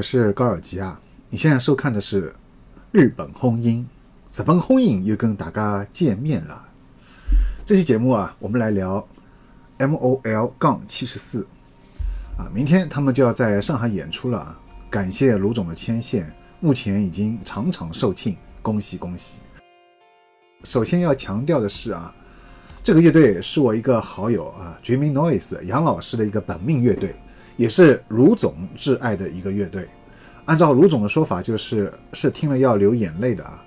我是高尔基啊。你现在收看的是日本轰音，日本轰音又跟大家见面了。这期节目啊，我们来聊 M O L 杠七十四啊，明天他们就要在上海演出了啊。感谢卢总的牵线，目前已经场场售罄，恭喜恭喜！首先要强调的是啊，这个乐队是我一个好友啊，Dreaming Noise 杨老师的一个本命乐队。也是卢总挚爱的一个乐队，按照卢总的说法，就是是听了要流眼泪的啊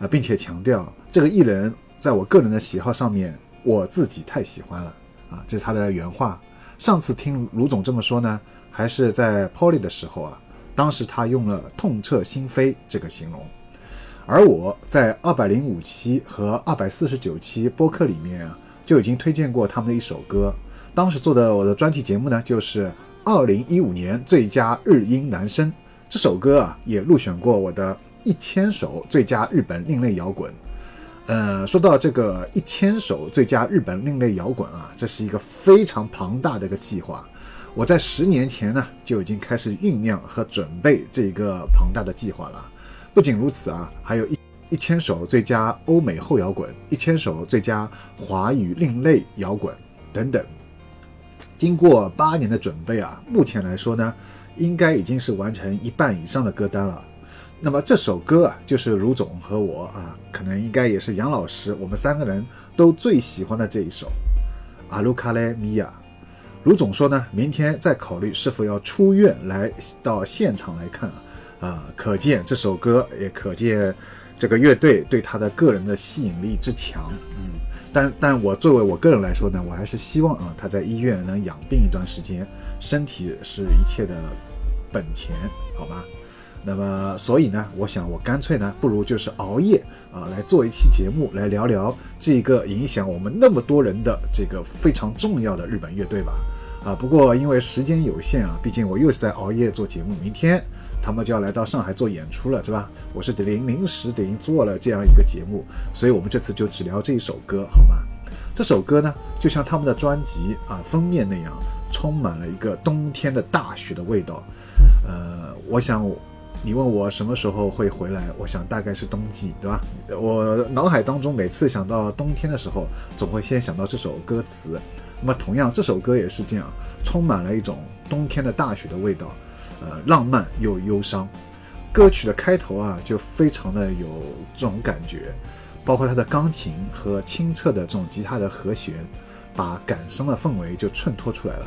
啊，并且强调这个艺人在我个人的喜好上面，我自己太喜欢了啊，这是他的原话。上次听卢总这么说呢，还是在 Polly 的时候啊，当时他用了痛彻心扉这个形容，而我在二百零五期和二百四十九期播客里面啊，就已经推荐过他们的一首歌，当时做的我的专题节目呢，就是。二零一五年最佳日音男声这首歌啊，也入选过我的一千首最佳日本另类摇滚。呃，说到这个一千首最佳日本另类摇滚啊，这是一个非常庞大的一个计划。我在十年前呢就已经开始酝酿和准备这一个庞大的计划了。不仅如此啊，还有一一千首最佳欧美后摇滚，一千首最佳华语另类摇滚等等。经过八年的准备啊，目前来说呢，应该已经是完成一半以上的歌单了。那么这首歌啊，就是卢总和我啊，可能应该也是杨老师，我们三个人都最喜欢的这一首《阿鲁卡莱米亚》。卢总说呢，明天再考虑是否要出院来到现场来看啊，可见这首歌，也可见这个乐队对他的个人的吸引力之强。嗯。但但我作为我个人来说呢，我还是希望啊，他在医院能养病一段时间，身体是一切的本钱，好吧？那么所以呢，我想我干脆呢，不如就是熬夜啊，来做一期节目，来聊聊这个影响我们那么多人的这个非常重要的日本乐队吧。啊，不过因为时间有限啊，毕竟我又是在熬夜做节目，明天。他们就要来到上海做演出了，是吧？我是临临时等于做了这样一个节目，所以我们这次就只聊这一首歌，好吗？这首歌呢，就像他们的专辑啊封面那样，充满了一个冬天的大雪的味道。呃，我想你问我什么时候会回来，我想大概是冬季，对吧？我脑海当中每次想到冬天的时候，总会先想到这首歌词。那么同样，这首歌也是这样，充满了一种冬天的大雪的味道。呃，浪漫又忧伤，歌曲的开头啊，就非常的有这种感觉，包括它的钢琴和清澈的这种吉他的和弦，把感伤的氛围就衬托出来了。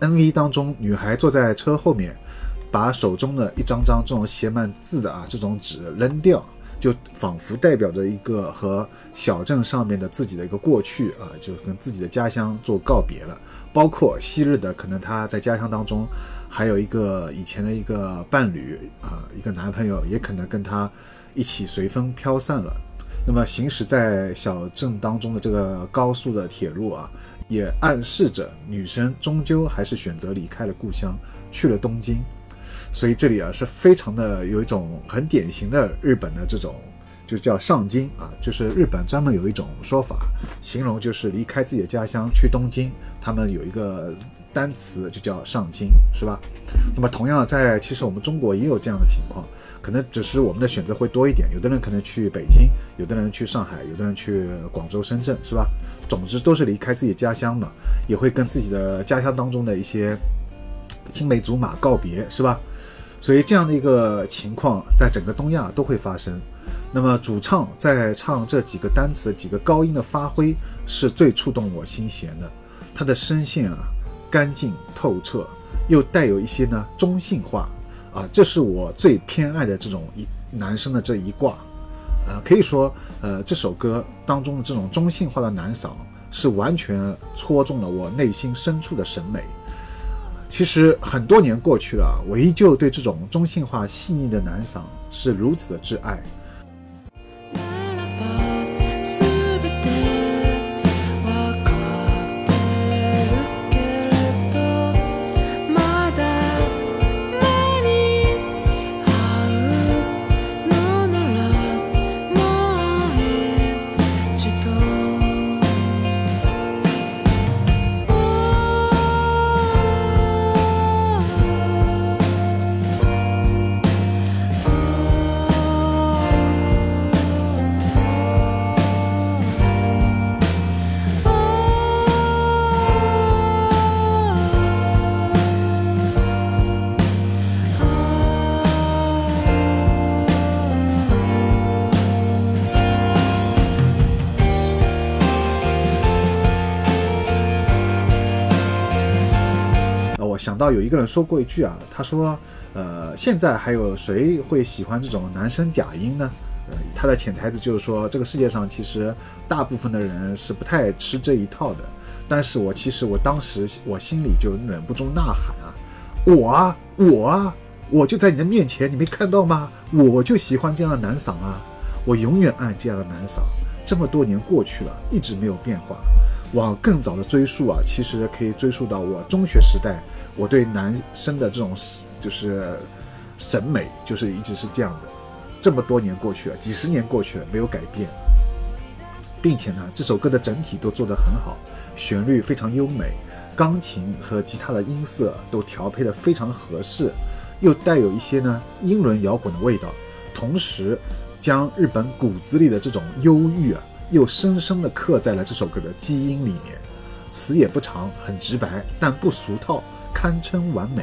N V 当中，女孩坐在车后面，把手中的一张张这种写满字的啊这种纸扔掉，就仿佛代表着一个和小镇上面的自己的一个过去啊，就跟自己的家乡做告别了。包括昔日的可能她在家乡当中还有一个以前的一个伴侣啊，一个男朋友，也可能跟她一起随风飘散了。那么行驶在小镇当中的这个高速的铁路啊。也暗示着女生终究还是选择离开了故乡，去了东京。所以这里啊是非常的有一种很典型的日本的这种，就叫上京啊，就是日本专门有一种说法，形容就是离开自己的家乡去东京，他们有一个单词就叫上京，是吧？那么同样在其实我们中国也有这样的情况。可能只是我们的选择会多一点，有的人可能去北京，有的人去上海，有的人去广州、深圳，是吧？总之都是离开自己家乡嘛，也会跟自己的家乡当中的一些青梅竹马告别，是吧？所以这样的一个情况在整个东亚都会发生。那么主唱在唱这几个单词、几个高音的发挥是最触动我心弦的，他的声线啊，干净透彻，又带有一些呢中性化啊，这是我最偏爱的这种一男生的这一挂。呃，可以说，呃，这首歌当中的这种中性化的男嗓是完全戳中了我内心深处的审美。其实很多年过去了，我依旧对这种中性化细腻的男嗓是如此的挚爱。想到有一个人说过一句啊，他说，呃，现在还有谁会喜欢这种男生假音呢？呃，他的潜台词就是说，这个世界上其实大部分的人是不太吃这一套的。但是我其实我当时我心里就忍不住呐喊啊，我啊，我啊，我就在你的面前，你没看到吗？我就喜欢这样的男嗓啊，我永远爱这样的男嗓。这么多年过去了，一直没有变化。往更早的追溯啊，其实可以追溯到我中学时代。我对男生的这种就是审美，就是一直是这样的。这么多年过去了，几十年过去了，没有改变，并且呢，这首歌的整体都做得很好，旋律非常优美，钢琴和吉他的音色都调配的非常合适，又带有一些呢英伦摇滚的味道，同时将日本骨子里的这种忧郁啊，又深深地刻在了这首歌的基因里面。词也不长，很直白，但不俗套。堪称完美，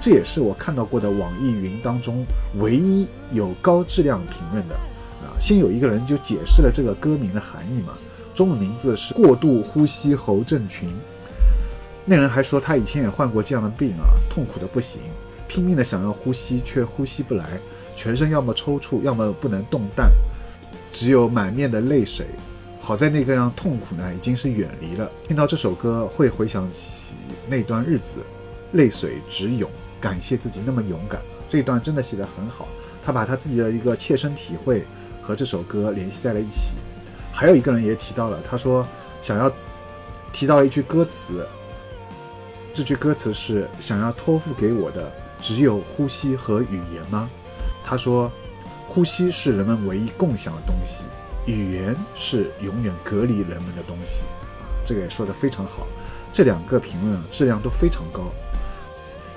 这也是我看到过的网易云当中唯一有高质量评论的啊。先有一个人就解释了这个歌名的含义嘛，中文名字是过度呼吸喉症群。那人还说他以前也患过这样的病啊，痛苦的不行，拼命的想要呼吸却呼吸不来，全身要么抽搐，要么不能动弹，只有满面的泪水。好在那个样痛苦呢已经是远离了，听到这首歌会回想起那段日子。泪水直涌，感谢自己那么勇敢。这段真的写得很好，他把他自己的一个切身体会和这首歌联系在了一起。还有一个人也提到了，他说想要提到了一句歌词，这句歌词是想要托付给我的只有呼吸和语言吗？他说，呼吸是人们唯一共享的东西，语言是永远隔离人们的东西。啊，这个也说得非常好。这两个评论啊质量都非常高。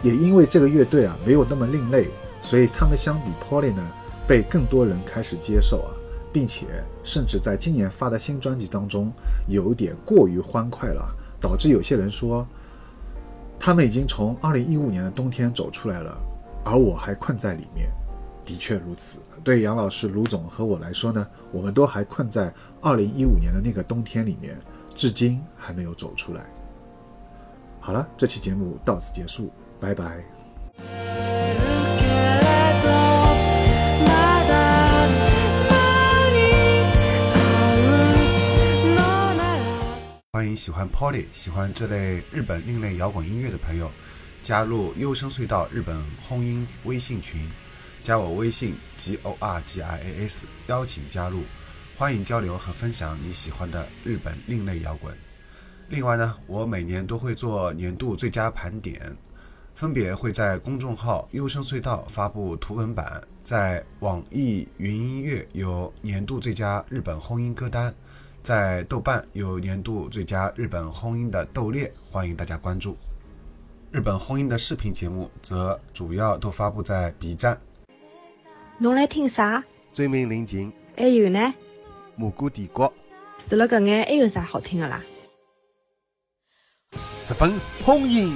也因为这个乐队啊没有那么另类，所以他们相比 Polly 呢被更多人开始接受啊，并且甚至在今年发的新专辑当中有点过于欢快了，导致有些人说他们已经从2015年的冬天走出来了，而我还困在里面。的确如此，对杨老师、卢总和我来说呢，我们都还困在2015年的那个冬天里面，至今还没有走出来。好了，这期节目到此结束。拜拜。欢迎喜欢 Polly、喜欢这类日本另类摇滚音乐的朋友加入优声隧道日本轰音微信群，加我微信 g o r g i a s，邀请加入，欢迎交流和分享你喜欢的日本另类摇滚。另外呢，我每年都会做年度最佳盘点。分别会在公众号“优声隧道”发布图文版，在网易云音乐有年度最佳日本轰音歌单，在豆瓣有年度最佳日本轰音的豆列，欢迎大家关注。日本轰音的视频节目则主要都发布在 B 站。侬来听啥？追名临近。还有呢？蘑菇帝国。除了搿眼，还有啥好听的啦？日本轰音。